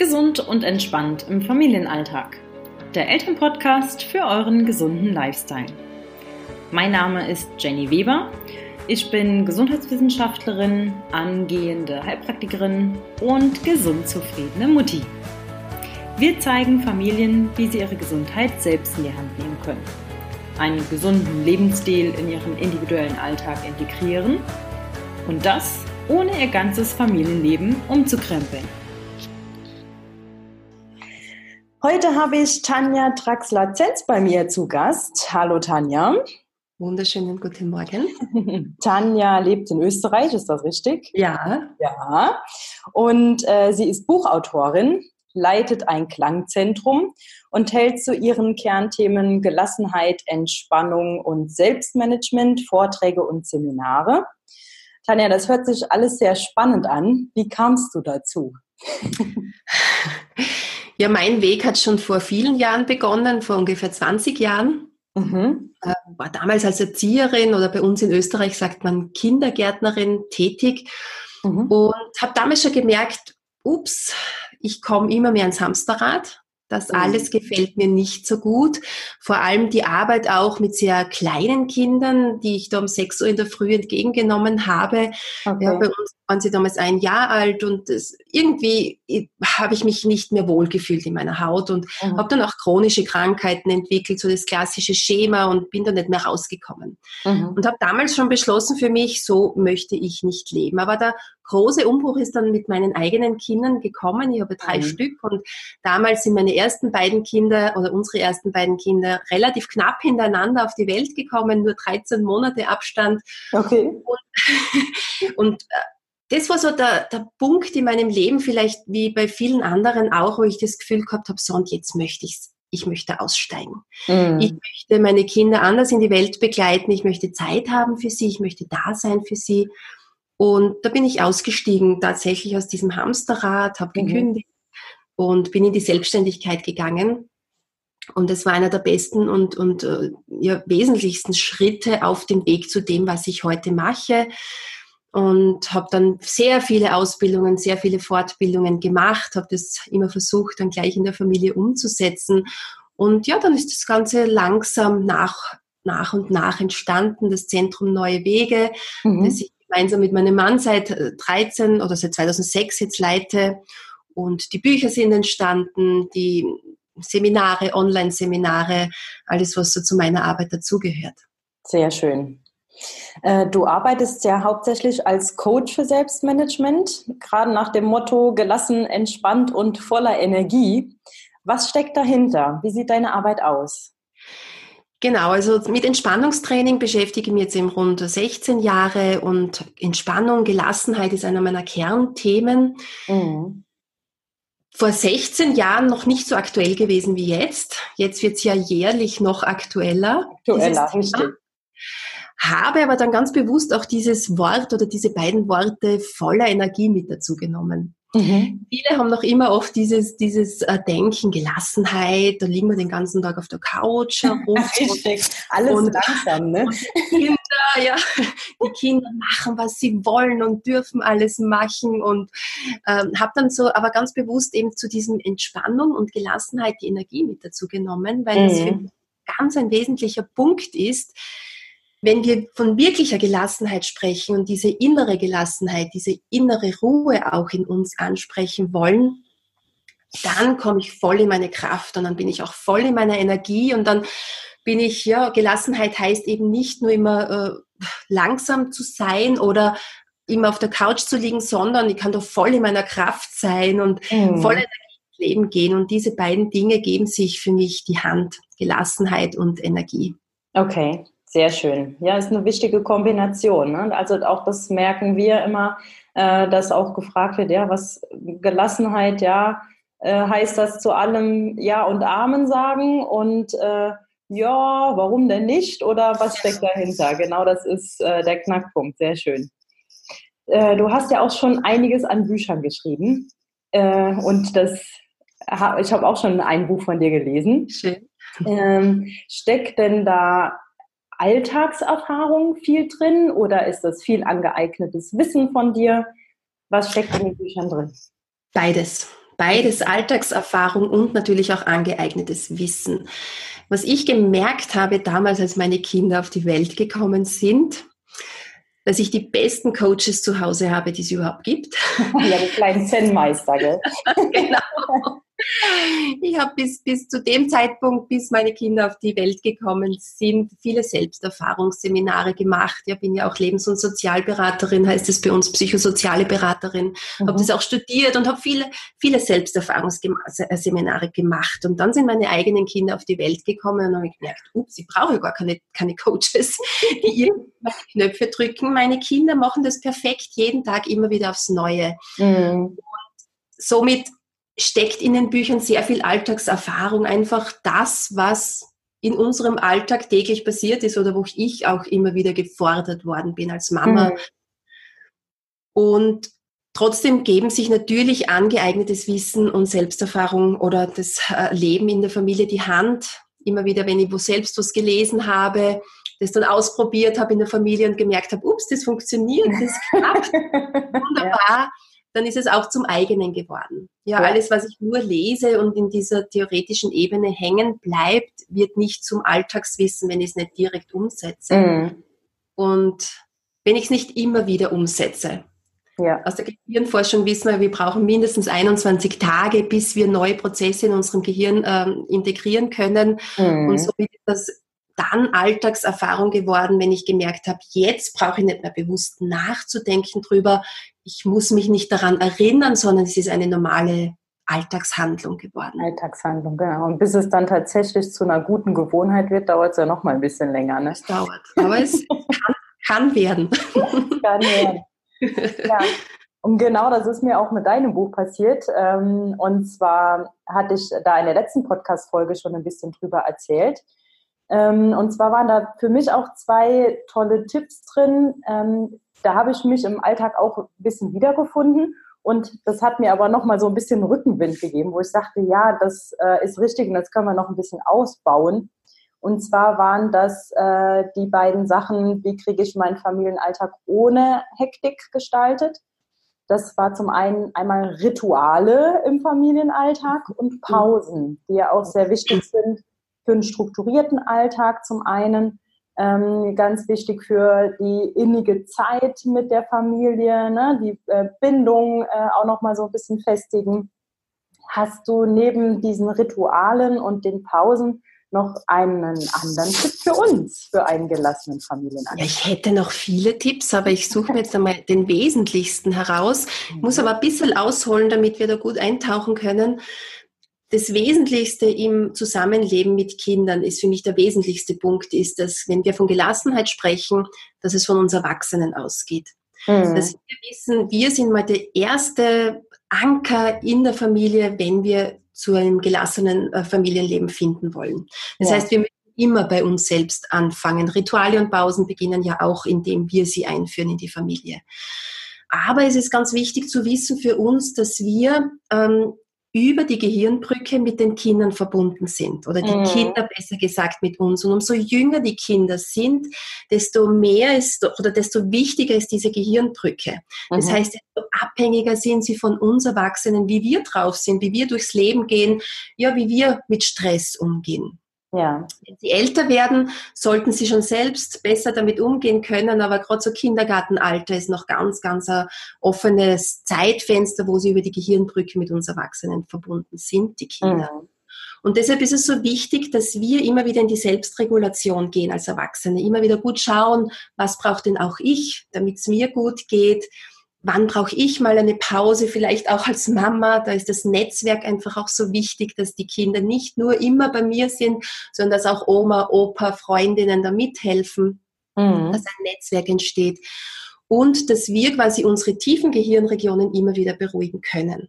Gesund und entspannt im Familienalltag. Der Elternpodcast für euren gesunden Lifestyle. Mein Name ist Jenny Weber. Ich bin Gesundheitswissenschaftlerin, angehende Heilpraktikerin und gesund zufriedene Mutti. Wir zeigen Familien, wie sie ihre Gesundheit selbst in die Hand nehmen können, einen gesunden Lebensstil in ihren individuellen Alltag integrieren und das ohne ihr ganzes Familienleben umzukrempeln. Heute habe ich Tanja Traxler-Zenz bei mir zu Gast. Hallo Tanja. Wunderschönen guten Morgen. Tanja lebt in Österreich, ist das richtig? Ja. Ja. Und äh, sie ist Buchautorin, leitet ein Klangzentrum und hält zu ihren Kernthemen Gelassenheit, Entspannung und Selbstmanagement Vorträge und Seminare. Tanja, das hört sich alles sehr spannend an. Wie kamst du dazu? Ja, mein Weg hat schon vor vielen Jahren begonnen, vor ungefähr 20 Jahren. Mhm. Äh, war damals als Erzieherin oder bei uns in Österreich sagt man Kindergärtnerin tätig mhm. und habe damals schon gemerkt, ups, ich komme immer mehr ins Hamsterrad. Das mhm. alles gefällt mir nicht so gut. Vor allem die Arbeit auch mit sehr kleinen Kindern, die ich da um 6 Uhr in der Früh entgegengenommen habe. Okay. Ja, bei uns waren sie damals ein Jahr alt und das, irgendwie habe ich mich nicht mehr wohlgefühlt in meiner Haut und mhm. habe dann auch chronische Krankheiten entwickelt, so das klassische Schema und bin da nicht mehr rausgekommen. Mhm. Und habe damals schon beschlossen für mich, so möchte ich nicht leben. Aber der große Umbruch ist dann mit meinen eigenen Kindern gekommen. Ich habe drei mhm. Stück und damals sind meine ersten beiden Kinder oder unsere ersten beiden Kinder relativ knapp hintereinander auf die Welt gekommen, nur 13 Monate Abstand. Okay. Und, und äh, das war so der, der Punkt in meinem Leben, vielleicht wie bei vielen anderen auch, wo ich das Gefühl gehabt habe, so und jetzt möchte ich's. Ich möchte aussteigen. Mhm. Ich möchte meine Kinder anders in die Welt begleiten. Ich möchte Zeit haben für sie. Ich möchte da sein für sie. Und da bin ich ausgestiegen, tatsächlich aus diesem Hamsterrad, habe mhm. gekündigt und bin in die Selbstständigkeit gegangen. Und es war einer der besten und, und äh, ja, wesentlichsten Schritte auf dem Weg zu dem, was ich heute mache und habe dann sehr viele Ausbildungen, sehr viele Fortbildungen gemacht, habe das immer versucht, dann gleich in der Familie umzusetzen. Und ja, dann ist das Ganze langsam nach, nach und nach entstanden, das Zentrum Neue Wege, mhm. das ich gemeinsam mit meinem Mann seit 13 oder seit 2006 jetzt leite. Und die Bücher sind entstanden, die Seminare, Online-Seminare, alles, was so zu meiner Arbeit dazugehört. Sehr schön. Äh, du arbeitest ja hauptsächlich als Coach für Selbstmanagement, gerade nach dem Motto gelassen, entspannt und voller Energie. Was steckt dahinter? Wie sieht deine Arbeit aus? Genau, also mit Entspannungstraining beschäftige ich mich jetzt im Rund 16 Jahre und Entspannung, Gelassenheit ist einer meiner Kernthemen. Mhm. Vor 16 Jahren noch nicht so aktuell gewesen wie jetzt. Jetzt wird es ja jährlich noch aktueller. Aktueller, richtig habe aber dann ganz bewusst auch dieses Wort oder diese beiden Worte voller Energie mit dazu genommen. Mhm. Viele haben noch immer oft dieses, dieses äh, Denken, Gelassenheit, da liegen wir den ganzen Tag auf der Couch herum. Alles und, langsam, ne? die Kinder, ja, die Kinder machen, was sie wollen und dürfen alles machen und ähm, habe dann so aber ganz bewusst eben zu diesem Entspannung und Gelassenheit die Energie mit dazu genommen, weil mhm. das für mich ganz ein wesentlicher Punkt ist, wenn wir von wirklicher Gelassenheit sprechen und diese innere Gelassenheit, diese innere Ruhe auch in uns ansprechen wollen, dann komme ich voll in meine Kraft und dann bin ich auch voll in meiner Energie und dann bin ich, ja, Gelassenheit heißt eben nicht nur immer äh, langsam zu sein oder immer auf der Couch zu liegen, sondern ich kann doch voll in meiner Kraft sein und mhm. voll Energie ins Leben gehen. Und diese beiden Dinge geben sich für mich die Hand, Gelassenheit und Energie. Okay. Sehr schön. Ja, ist eine wichtige Kombination. Ne? Also auch das merken wir immer, äh, dass auch gefragt wird, ja, was Gelassenheit, ja, äh, heißt das zu allem Ja und Amen sagen und äh, ja, warum denn nicht oder was steckt dahinter? Genau das ist äh, der Knackpunkt. Sehr schön. Äh, du hast ja auch schon einiges an Büchern geschrieben äh, und das, ich habe auch schon ein Buch von dir gelesen. Schön. Ähm, steckt denn da Alltagserfahrung viel drin oder ist das viel angeeignetes Wissen von dir? Was steckt in den Büchern drin? Beides. Beides Alltagserfahrung und natürlich auch angeeignetes Wissen. Was ich gemerkt habe damals, als meine Kinder auf die Welt gekommen sind, dass ich die besten Coaches zu Hause habe, die es überhaupt gibt. Ja, die kleinen Zen-Meister, gell? genau. Ich habe bis, bis zu dem Zeitpunkt, bis meine Kinder auf die Welt gekommen sind, viele Selbsterfahrungsseminare gemacht. Ich bin ja auch Lebens- und Sozialberaterin, heißt es bei uns psychosoziale Beraterin. Mhm. Habe das auch studiert und habe viele, viele Selbsterfahrungsseminare gemacht. Und dann sind meine eigenen Kinder auf die Welt gekommen und habe ich gemerkt, ups, ich brauche gar keine, keine Coaches, die irgendwelche Knöpfe drücken. Meine Kinder machen das perfekt jeden Tag immer wieder aufs Neue. Mhm. Und somit steckt in den Büchern sehr viel Alltagserfahrung, einfach das, was in unserem Alltag täglich passiert ist oder wo ich auch immer wieder gefordert worden bin als Mama. Mhm. Und trotzdem geben sich natürlich angeeignetes Wissen und Selbsterfahrung oder das äh, Leben in der Familie die Hand. Immer wieder, wenn ich wo selbst was gelesen habe, das dann ausprobiert habe in der Familie und gemerkt habe, ups, das funktioniert, das klappt. Wunderbar. Ja dann ist es auch zum eigenen geworden. Ja, ja, alles, was ich nur lese und in dieser theoretischen Ebene hängen bleibt, wird nicht zum Alltagswissen, wenn ich es nicht direkt umsetze. Mhm. Und wenn ich es nicht immer wieder umsetze. Ja. Aus der Gehirnforschung wissen wir, wir brauchen mindestens 21 Tage, bis wir neue Prozesse in unserem Gehirn ähm, integrieren können. Mhm. Und somit ist das dann Alltagserfahrung geworden, wenn ich gemerkt habe, jetzt brauche ich nicht mehr bewusst nachzudenken drüber. Ich muss mich nicht daran erinnern, sondern es ist eine normale Alltagshandlung geworden. Alltagshandlung, genau. Und bis es dann tatsächlich zu einer guten Gewohnheit wird, dauert es ja noch mal ein bisschen länger. Ne? Es dauert, aber es kann, kann werden. kann werden. Ja. Und genau das ist mir auch mit deinem Buch passiert. Ähm, und zwar hatte ich da in der letzten Podcast-Folge schon ein bisschen drüber erzählt. Ähm, und zwar waren da für mich auch zwei tolle Tipps drin. Ähm, da habe ich mich im Alltag auch ein bisschen wiedergefunden. Und das hat mir aber nochmal so ein bisschen Rückenwind gegeben, wo ich sagte, ja, das äh, ist richtig und das können wir noch ein bisschen ausbauen. Und zwar waren das äh, die beiden Sachen, wie kriege ich meinen Familienalltag ohne Hektik gestaltet. Das war zum einen einmal Rituale im Familienalltag und Pausen, die ja auch sehr wichtig sind, für einen strukturierten Alltag zum einen, ähm, ganz wichtig für die innige Zeit mit der Familie, ne? die äh, Bindung äh, auch nochmal so ein bisschen festigen. Hast du neben diesen Ritualen und den Pausen noch einen anderen Tipp für uns, für einen gelassenen Familienalltag? Ja, ich hätte noch viele Tipps, aber ich suche mir jetzt einmal den wesentlichsten heraus. Muss aber ein bisschen ausholen, damit wir da gut eintauchen können das Wesentlichste im Zusammenleben mit Kindern ist für mich der wesentlichste Punkt, ist, dass wenn wir von Gelassenheit sprechen, dass es von uns Erwachsenen ausgeht. Mhm. Dass wir wissen, wir sind mal der erste Anker in der Familie, wenn wir zu einem gelassenen äh, Familienleben finden wollen. Das ja. heißt, wir müssen immer bei uns selbst anfangen. Rituale und Pausen beginnen ja auch, indem wir sie einführen in die Familie. Aber es ist ganz wichtig zu wissen für uns, dass wir ähm, über die Gehirnbrücke mit den Kindern verbunden sind oder die mhm. Kinder besser gesagt mit uns. Und umso jünger die Kinder sind, desto mehr ist oder desto wichtiger ist diese Gehirnbrücke. Das mhm. heißt, desto abhängiger sind sie von uns Erwachsenen, wie wir drauf sind, wie wir durchs Leben gehen, ja, wie wir mit Stress umgehen. Ja. Wenn sie älter werden, sollten sie schon selbst besser damit umgehen können, aber gerade so Kindergartenalter ist noch ganz, ganz ein offenes Zeitfenster, wo sie über die Gehirnbrücke mit uns Erwachsenen verbunden sind, die Kinder. Mhm. Und deshalb ist es so wichtig, dass wir immer wieder in die Selbstregulation gehen als Erwachsene, immer wieder gut schauen, was braucht denn auch ich, damit es mir gut geht, wann brauche ich mal eine Pause, vielleicht auch als Mama. Da ist das Netzwerk einfach auch so wichtig, dass die Kinder nicht nur immer bei mir sind, sondern dass auch Oma, Opa, Freundinnen da mithelfen, mhm. dass ein Netzwerk entsteht. Und dass wir quasi unsere tiefen Gehirnregionen immer wieder beruhigen können.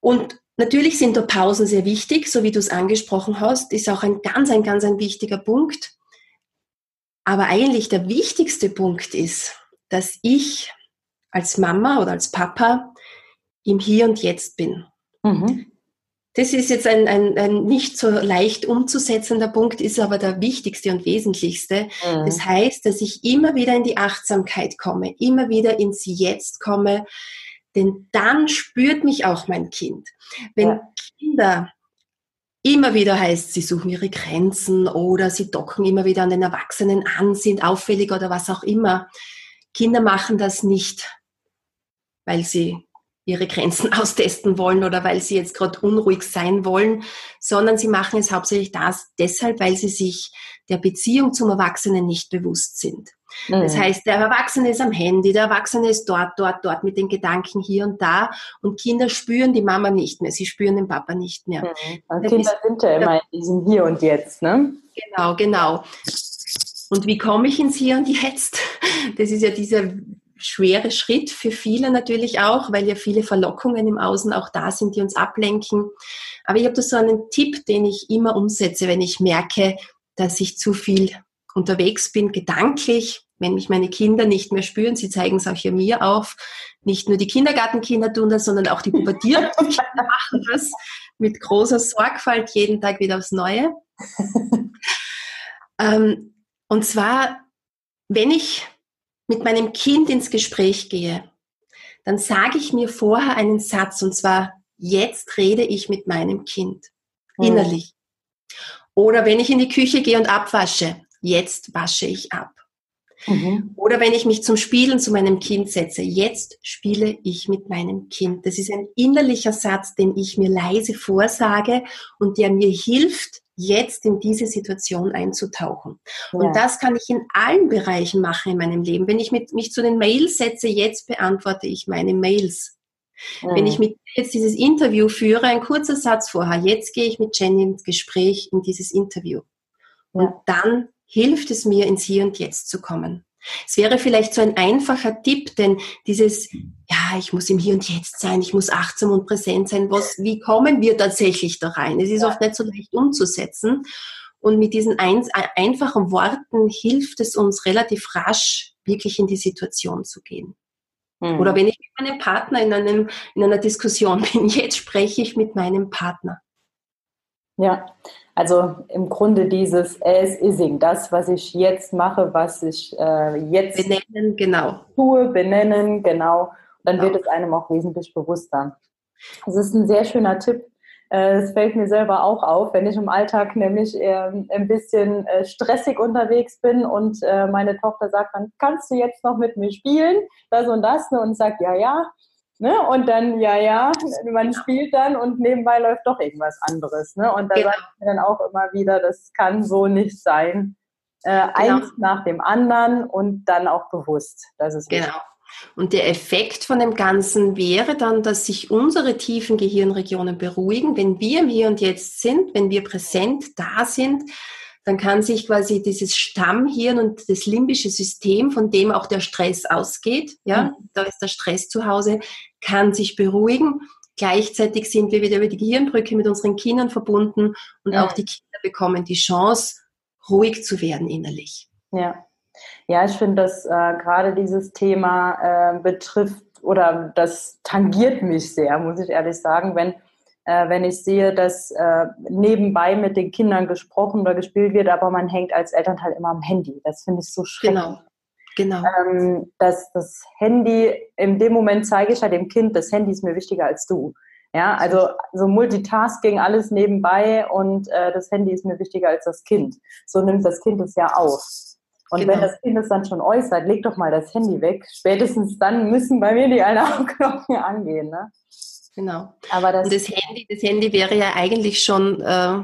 Und natürlich sind da Pausen sehr wichtig, so wie du es angesprochen hast, ist auch ein ganz, ein ganz, ein wichtiger Punkt. Aber eigentlich der wichtigste Punkt ist, dass ich als Mama oder als Papa im Hier und Jetzt bin. Mhm. Das ist jetzt ein, ein, ein, nicht so leicht umzusetzender Punkt, ist aber der wichtigste und wesentlichste. Mhm. Das heißt, dass ich immer wieder in die Achtsamkeit komme, immer wieder ins Jetzt komme, Denn dann spürt mich auch mein Kind. Wenn ja. Kinder immer wieder heißt, sie suchen ihre Grenzen oder sie docken immer wieder an den Erwachsenen an, sind auffällig oder was auch immer. Kinder machen das nicht, weil sie ihre Grenzen austesten wollen oder weil sie jetzt gerade unruhig sein wollen, sondern sie machen es hauptsächlich das deshalb, weil sie sich der Beziehung zum Erwachsenen nicht bewusst sind. Mhm. Das heißt, der Erwachsene ist am Handy, der Erwachsene ist dort, dort, dort mit den Gedanken hier und da und Kinder spüren die Mama nicht mehr, sie spüren den Papa nicht mehr. Mhm. Kinder ist, sind ja immer in diesem Hier und Jetzt, ne? Genau, genau. Und wie komme ich ins Hier und Jetzt? Das ist ja dieser schwere Schritt für viele natürlich auch, weil ja viele Verlockungen im Außen auch da sind, die uns ablenken. Aber ich habe da so einen Tipp, den ich immer umsetze, wenn ich merke, dass ich zu viel unterwegs bin, gedanklich, wenn mich meine Kinder nicht mehr spüren, sie zeigen es auch hier mir auf, nicht nur die Kindergartenkinder tun das, sondern auch die pubertierenden Kinder machen das mit großer Sorgfalt jeden Tag wieder aufs Neue. ähm, und zwar, wenn ich mit meinem Kind ins Gespräch gehe, dann sage ich mir vorher einen Satz und zwar, jetzt rede ich mit meinem Kind, mhm. innerlich. Oder wenn ich in die Küche gehe und abwasche, jetzt wasche ich ab. Mhm. Oder wenn ich mich zum Spielen zu meinem Kind setze, jetzt spiele ich mit meinem Kind. Das ist ein innerlicher Satz, den ich mir leise vorsage und der mir hilft, jetzt in diese Situation einzutauchen. Ja. Und das kann ich in allen Bereichen machen in meinem Leben. Wenn ich mit, mich zu den Mails setze, jetzt beantworte ich meine Mails. Mhm. Wenn ich mit jetzt dieses Interview führe, ein kurzer Satz vorher, jetzt gehe ich mit Jenny ins Gespräch in dieses Interview. Ja. Und dann hilft es mir, ins Hier und Jetzt zu kommen. Es wäre vielleicht so ein einfacher Tipp, denn dieses, ja, ich muss im Hier und Jetzt sein, ich muss achtsam und präsent sein, was, wie kommen wir tatsächlich da rein? Es ist oft nicht so leicht umzusetzen. Und mit diesen ein, einfachen Worten hilft es uns relativ rasch, wirklich in die Situation zu gehen. Mhm. Oder wenn ich mit meinem Partner in, einem, in einer Diskussion bin, jetzt spreche ich mit meinem Partner. Ja, also im Grunde dieses as ising, das, was ich jetzt mache, was ich äh, jetzt benennen, genau. tue, benennen, genau. Dann genau. wird es einem auch wesentlich bewusster. Das ist ein sehr schöner Tipp. Es äh, fällt mir selber auch auf, wenn ich im Alltag nämlich ähm, ein bisschen äh, stressig unterwegs bin und äh, meine Tochter sagt, dann kannst du jetzt noch mit mir spielen, das und das, ne? und sagt, ja, ja, Ne? Und dann, ja, ja, man spielt dann und nebenbei läuft doch irgendwas anderes. Ne? Und da genau. ich mir dann auch immer wieder, das kann so nicht sein. Äh, genau. Eins nach dem anderen und dann auch bewusst. Das ist genau. Wichtig. Und der Effekt von dem Ganzen wäre dann, dass sich unsere tiefen Gehirnregionen beruhigen, wenn wir im Hier und Jetzt sind, wenn wir präsent da sind, dann kann sich quasi dieses Stammhirn und das limbische System, von dem auch der Stress ausgeht, ja, mhm. da ist der Stress zu Hause, kann sich beruhigen. Gleichzeitig sind wir wieder über die Gehirnbrücke mit unseren Kindern verbunden und ja. auch die Kinder bekommen die Chance, ruhig zu werden innerlich. Ja, ja ich finde, dass äh, gerade dieses Thema äh, betrifft oder das tangiert mich sehr, muss ich ehrlich sagen, wenn äh, wenn ich sehe, dass äh, nebenbei mit den Kindern gesprochen oder gespielt wird, aber man hängt als Elternteil immer am Handy. Das finde ich so schrecklich. Genau. Genau. Ähm, dass das Handy, in dem Moment zeige ich ja dem Kind, das Handy ist mir wichtiger als du. Ja, also so Multitasking, alles nebenbei und äh, das Handy ist mir wichtiger als das Kind. So nimmt das Kind es ja auf. Und genau. wenn das Kind es dann schon äußert, leg doch mal das Handy weg. Spätestens dann müssen bei mir die Alarmglocken angehen. Ne? Genau. Aber das, Und das Handy, das Handy wäre ja eigentlich schon äh,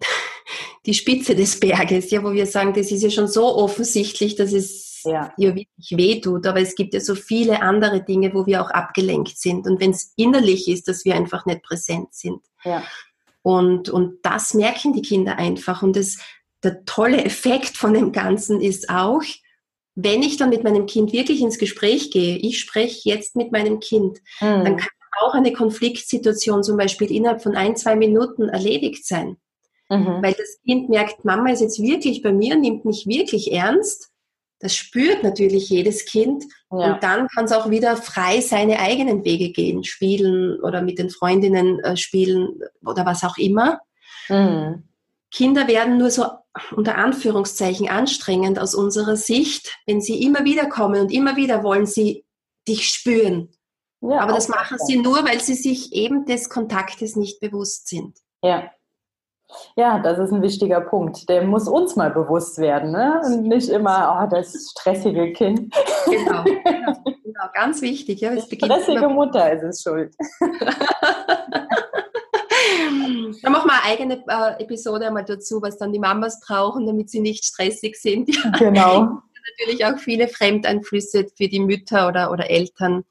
die Spitze des Berges, ja, wo wir sagen, das ist ja schon so offensichtlich, dass es ja. hier wirklich wehtut. Aber es gibt ja so viele andere Dinge, wo wir auch abgelenkt sind. Und wenn es innerlich ist, dass wir einfach nicht präsent sind. Ja. Und, und das merken die Kinder einfach. Und das, der tolle Effekt von dem Ganzen ist auch, wenn ich dann mit meinem Kind wirklich ins Gespräch gehe, ich spreche jetzt mit meinem Kind, mhm. dann kann auch eine Konfliktsituation zum Beispiel innerhalb von ein, zwei Minuten erledigt sein. Mhm. Weil das Kind merkt, Mama ist jetzt wirklich bei mir, nimmt mich wirklich ernst. Das spürt natürlich jedes Kind. Ja. Und dann kann es auch wieder frei seine eigenen Wege gehen, spielen oder mit den Freundinnen äh, spielen oder was auch immer. Mhm. Kinder werden nur so unter Anführungszeichen anstrengend aus unserer Sicht, wenn sie immer wieder kommen und immer wieder wollen sie dich spüren. Ja, Aber das machen sie nur, weil sie sich eben des Kontaktes nicht bewusst sind. Ja. Ja, das ist ein wichtiger Punkt. Der muss uns mal bewusst werden, ne? Und nicht immer, oh, das stressige Kind. Genau, genau, genau ganz wichtig. Ja, es stressige Mutter ist es schuld. Dann machen wir eine eigene äh, Episode einmal dazu, was dann die Mamas brauchen, damit sie nicht stressig sind. Ja. Genau. Natürlich auch viele Fremdeinflüsse für die Mütter oder, oder Eltern,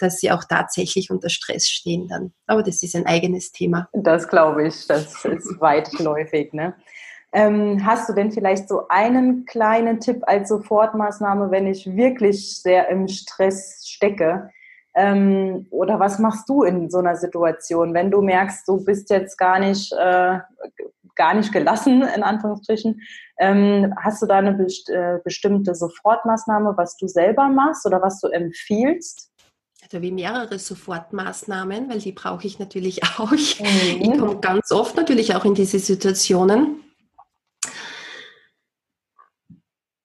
dass sie auch tatsächlich unter Stress stehen dann. Aber das ist ein eigenes Thema. Das glaube ich, das ist weitläufig. Ne? Ähm, hast du denn vielleicht so einen kleinen Tipp als Sofortmaßnahme, wenn ich wirklich sehr im Stress stecke? Ähm, oder was machst du in so einer Situation, wenn du merkst, du bist jetzt gar nicht, äh, gar nicht gelassen, in Anführungsstrichen? Ähm, hast du da eine best äh, bestimmte Sofortmaßnahme, was du selber machst oder was du empfiehlst? Also wie mehrere Sofortmaßnahmen, weil die brauche ich natürlich auch. Mhm. Ich komme ganz oft natürlich auch in diese Situationen.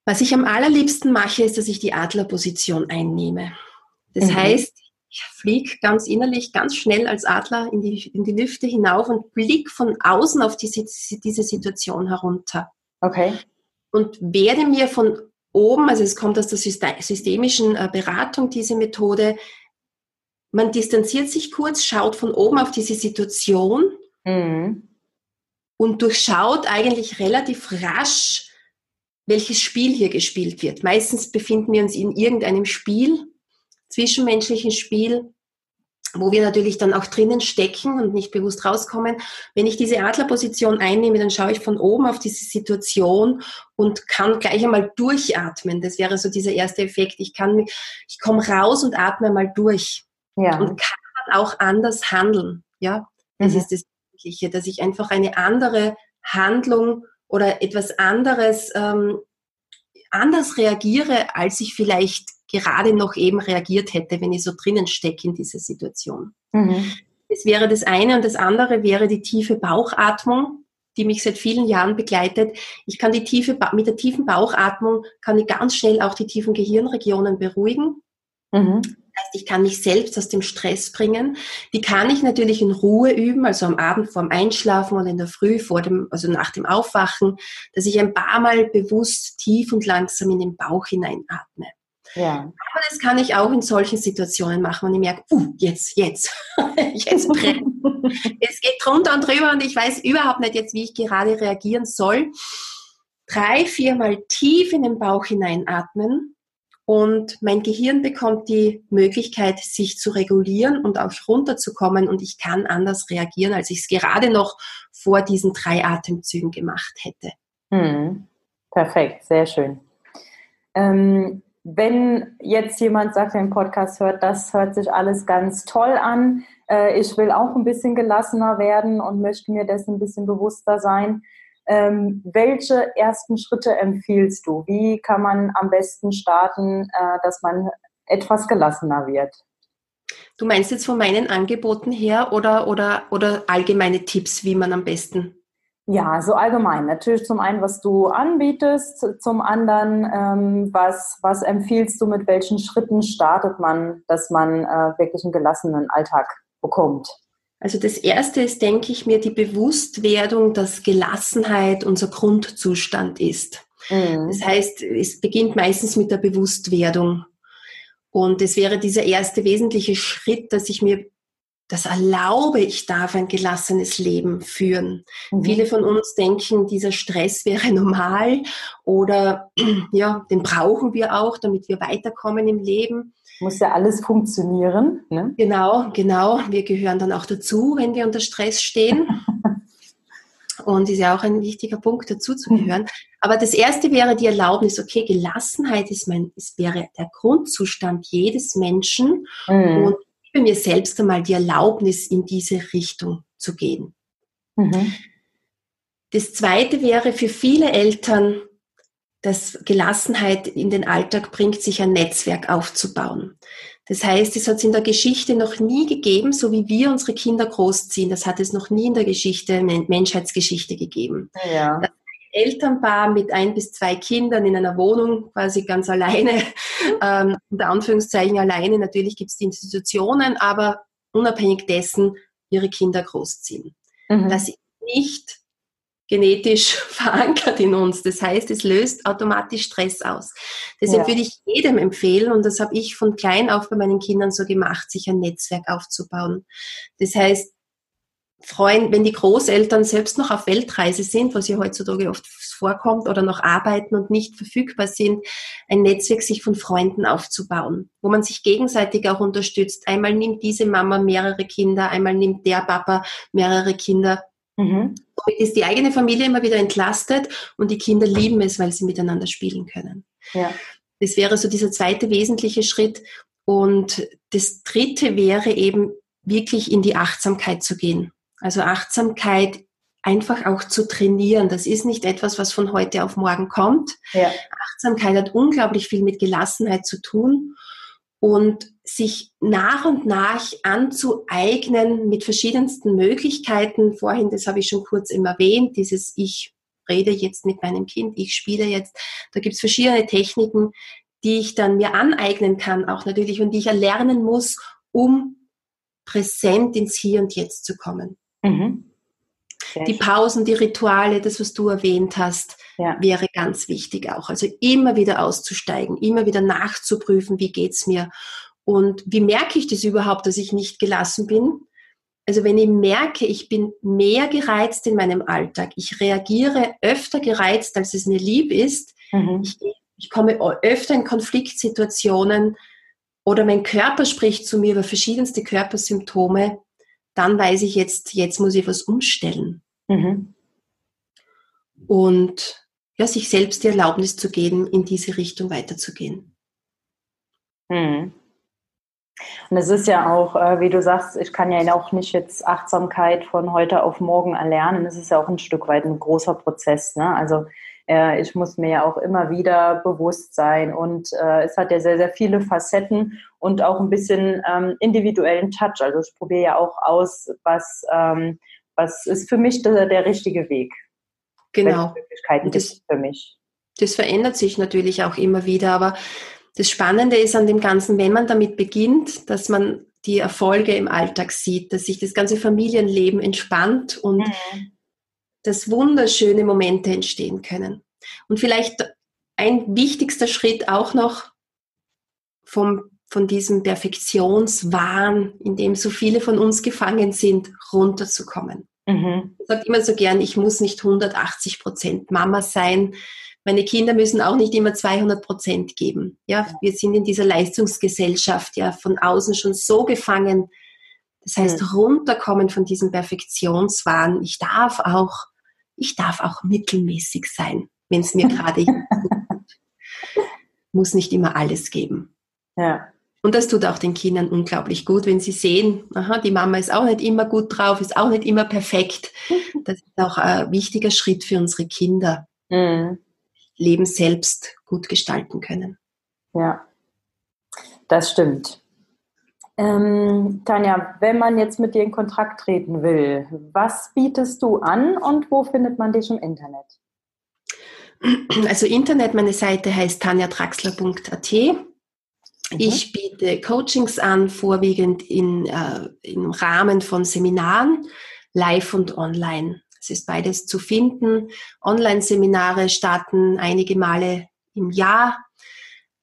Was ich am allerliebsten mache, ist, dass ich die Adlerposition einnehme. Das mhm. heißt, ich fliege ganz innerlich, ganz schnell als Adler in die, in die Lüfte hinauf und blick von außen auf diese, diese Situation herunter. Okay. Und werde mir von oben, also es kommt aus der systemischen äh, Beratung, diese Methode, man distanziert sich kurz, schaut von oben auf diese Situation mhm. und durchschaut eigentlich relativ rasch, welches Spiel hier gespielt wird. Meistens befinden wir uns in irgendeinem Spiel zwischenmenschlichen Spiel, wo wir natürlich dann auch drinnen stecken und nicht bewusst rauskommen. Wenn ich diese Adlerposition einnehme, dann schaue ich von oben auf diese Situation und kann gleich einmal durchatmen. Das wäre so dieser erste Effekt. Ich kann, ich komme raus und atme mal durch. Ja. Und kann dann auch anders handeln. Ja, das mhm. ist das Wesentliche, dass ich einfach eine andere Handlung oder etwas anderes ähm, anders reagiere, als ich vielleicht gerade noch eben reagiert hätte, wenn ich so drinnen stecke in dieser Situation. Mhm. Das wäre das eine und das andere wäre die tiefe Bauchatmung, die mich seit vielen Jahren begleitet. Ich kann die tiefe, mit der tiefen Bauchatmung kann ich ganz schnell auch die tiefen Gehirnregionen beruhigen. Mhm. Das heißt, ich kann mich selbst aus dem Stress bringen. Die kann ich natürlich in Ruhe üben, also am Abend vorm Einschlafen oder in der Früh vor dem, also nach dem Aufwachen, dass ich ein paar Mal bewusst tief und langsam in den Bauch hineinatme. Ja. Aber das kann ich auch in solchen Situationen machen, wenn ich merke, uh, jetzt, jetzt, jetzt brennt. es geht drunter und drüber und ich weiß überhaupt nicht jetzt, wie ich gerade reagieren soll. Drei, viermal tief in den Bauch hineinatmen und mein Gehirn bekommt die Möglichkeit, sich zu regulieren und auch runterzukommen und ich kann anders reagieren, als ich es gerade noch vor diesen drei Atemzügen gemacht hätte. Hm. Perfekt, sehr schön. Ähm, wenn jetzt jemand sagt, der den Podcast hört, das hört sich alles ganz toll an, äh, ich will auch ein bisschen gelassener werden und möchte mir dessen ein bisschen bewusster sein. Ähm, welche ersten Schritte empfiehlst du? Wie kann man am besten starten, äh, dass man etwas gelassener wird? Du meinst jetzt von meinen Angeboten her oder, oder, oder allgemeine Tipps, wie man am besten ja, so allgemein. Natürlich zum einen, was du anbietest, zum anderen, ähm, was, was empfiehlst du, mit welchen Schritten startet man, dass man äh, wirklich einen gelassenen Alltag bekommt? Also das Erste ist, denke ich mir, die Bewusstwerdung, dass Gelassenheit unser Grundzustand ist. Mhm. Das heißt, es beginnt meistens mit der Bewusstwerdung. Und es wäre dieser erste wesentliche Schritt, dass ich mir das erlaube, ich darf ein gelassenes Leben führen. Mhm. Viele von uns denken, dieser Stress wäre normal oder ja, den brauchen wir auch, damit wir weiterkommen im Leben. Muss ja alles funktionieren. Ne? Genau, genau. Wir gehören dann auch dazu, wenn wir unter Stress stehen. Und ist ja auch ein wichtiger Punkt, dazu zu gehören. Aber das erste wäre die Erlaubnis, okay, Gelassenheit ist mein, es wäre der Grundzustand jedes Menschen. Mhm. Und gebe mir selbst einmal die Erlaubnis, in diese Richtung zu gehen. Mhm. Das zweite wäre für viele Eltern, dass Gelassenheit in den Alltag bringt, sich ein Netzwerk aufzubauen. Das heißt, es hat es in der Geschichte noch nie gegeben, so wie wir unsere Kinder großziehen. Das hat es noch nie in der Geschichte, Menschheitsgeschichte gegeben. Ja. Elternpaar mit ein bis zwei Kindern in einer Wohnung, quasi ganz alleine, ähm, unter Anführungszeichen alleine. Natürlich gibt es die Institutionen, aber unabhängig dessen ihre Kinder großziehen. Mhm. Das ist nicht genetisch verankert in uns. Das heißt, es löst automatisch Stress aus. Deshalb ja. würde ich jedem empfehlen, und das habe ich von klein auf bei meinen Kindern so gemacht, sich ein Netzwerk aufzubauen. Das heißt, freuen, wenn die Großeltern selbst noch auf Weltreise sind, was ja heutzutage oft vorkommt, oder noch arbeiten und nicht verfügbar sind, ein Netzwerk sich von Freunden aufzubauen, wo man sich gegenseitig auch unterstützt. Einmal nimmt diese Mama mehrere Kinder, einmal nimmt der Papa mehrere Kinder. Mhm. Damit ist die eigene Familie immer wieder entlastet und die Kinder lieben es, weil sie miteinander spielen können. Ja. Das wäre so dieser zweite wesentliche Schritt. Und das dritte wäre eben wirklich in die Achtsamkeit zu gehen. Also Achtsamkeit einfach auch zu trainieren. Das ist nicht etwas, was von heute auf morgen kommt. Ja. Achtsamkeit hat unglaublich viel mit Gelassenheit zu tun und sich nach und nach anzueignen mit verschiedensten Möglichkeiten. Vorhin, das habe ich schon kurz immer erwähnt, dieses Ich rede jetzt mit meinem Kind, ich spiele jetzt. Da gibt es verschiedene Techniken, die ich dann mir aneignen kann, auch natürlich, und die ich erlernen muss, um präsent ins Hier und Jetzt zu kommen. Mhm. Die Pausen, die Rituale, das, was du erwähnt hast, ja. wäre ganz wichtig auch. Also immer wieder auszusteigen, immer wieder nachzuprüfen, wie geht's mir und wie merke ich das überhaupt, dass ich nicht gelassen bin? Also wenn ich merke, ich bin mehr gereizt in meinem Alltag, ich reagiere öfter gereizt, als es mir lieb ist, mhm. ich, ich komme öfter in Konfliktsituationen oder mein Körper spricht zu mir über verschiedenste Körpersymptome, dann weiß ich jetzt, jetzt muss ich was umstellen. Mhm. Und ja, sich selbst die Erlaubnis zu geben, in diese Richtung weiterzugehen. Mhm. Und es ist ja auch, äh, wie du sagst, ich kann ja auch nicht jetzt Achtsamkeit von heute auf morgen erlernen. Es ist ja auch ein Stück weit ein großer Prozess. Ne? Also äh, ich muss mir ja auch immer wieder bewusst sein und äh, es hat ja sehr, sehr viele Facetten und auch ein bisschen ähm, individuellen Touch. Also ich probiere ja auch aus, was, ähm, was ist für mich der, der richtige Weg. Genau. Möglichkeiten das, für mich. Das verändert sich natürlich auch immer wieder, aber das Spannende ist an dem Ganzen, wenn man damit beginnt, dass man die Erfolge im Alltag sieht, dass sich das ganze Familienleben entspannt und mhm dass wunderschöne Momente entstehen können. Und vielleicht ein wichtigster Schritt auch noch vom, von diesem Perfektionswahn, in dem so viele von uns gefangen sind, runterzukommen. Mhm. Ich sage immer so gern, ich muss nicht 180 Prozent Mama sein. Meine Kinder müssen auch nicht immer 200 Prozent geben. Ja, wir sind in dieser Leistungsgesellschaft ja von außen schon so gefangen. Das heißt, mhm. runterkommen von diesem Perfektionswahn. Ich darf auch ich darf auch mittelmäßig sein, wenn es mir gerade muss nicht immer alles geben. Ja. Und das tut auch den Kindern unglaublich gut, wenn sie sehen, aha, die Mama ist auch nicht immer gut drauf, ist auch nicht immer perfekt. Das ist auch ein wichtiger Schritt für unsere Kinder. Mhm. Leben selbst gut gestalten können. Ja, das stimmt. Ähm, Tanja, wenn man jetzt mit dir in Kontakt treten will, was bietest du an und wo findet man dich im Internet? Also Internet, meine Seite heißt tanjadraxler.at. Mhm. Ich biete Coachings an, vorwiegend in, äh, im Rahmen von Seminaren, live und online. Es ist beides zu finden. Online-Seminare starten einige Male im Jahr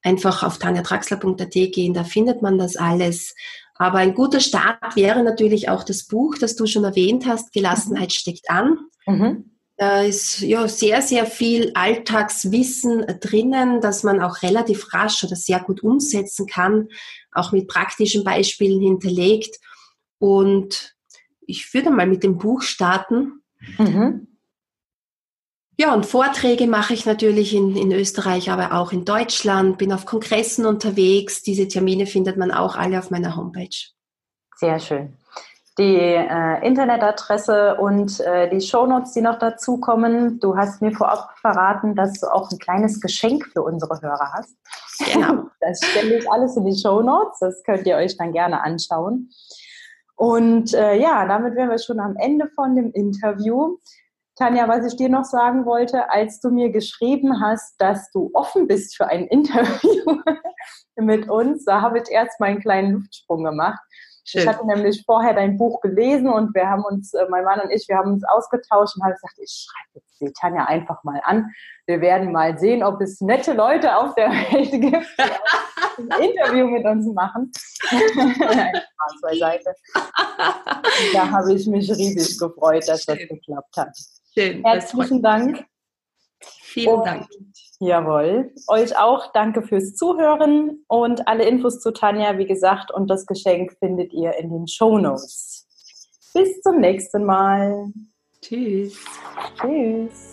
einfach auf tanjadraxler.at gehen, da findet man das alles. Aber ein guter Start wäre natürlich auch das Buch, das du schon erwähnt hast, Gelassenheit mhm. steckt an. Mhm. Da ist ja sehr, sehr viel Alltagswissen drinnen, das man auch relativ rasch oder sehr gut umsetzen kann, auch mit praktischen Beispielen hinterlegt. Und ich würde mal mit dem Buch starten. Mhm. Ja, und Vorträge mache ich natürlich in, in Österreich, aber auch in Deutschland, bin auf Kongressen unterwegs. Diese Termine findet man auch alle auf meiner Homepage. Sehr schön. Die äh, Internetadresse und äh, die Shownotes, die noch dazukommen. Du hast mir vorab verraten, dass du auch ein kleines Geschenk für unsere Hörer hast. Genau. Das stelle ich alles in die Shownotes. Das könnt ihr euch dann gerne anschauen. Und äh, ja, damit wären wir schon am Ende von dem Interview. Tanja, was ich dir noch sagen wollte, als du mir geschrieben hast, dass du offen bist für ein Interview mit uns, da habe ich erst mal einen kleinen Luftsprung gemacht. Schön. Ich hatte nämlich vorher dein Buch gelesen und wir haben uns, äh, mein Mann und ich, wir haben uns ausgetauscht und haben gesagt, ich schreibe jetzt die Tanja einfach mal an. Wir werden mal sehen, ob es nette Leute auf der Welt gibt, die ein Interview mit uns machen. Spaß beiseite. Da habe ich mich riesig gefreut, dass das geklappt hat. Schön. Herzlichen Dank. Vielen und, Dank. Jawohl. Euch auch danke fürs Zuhören und alle Infos zu Tanja, wie gesagt, und das Geschenk findet ihr in den Show Notes. Bis zum nächsten Mal. Tschüss. Tschüss.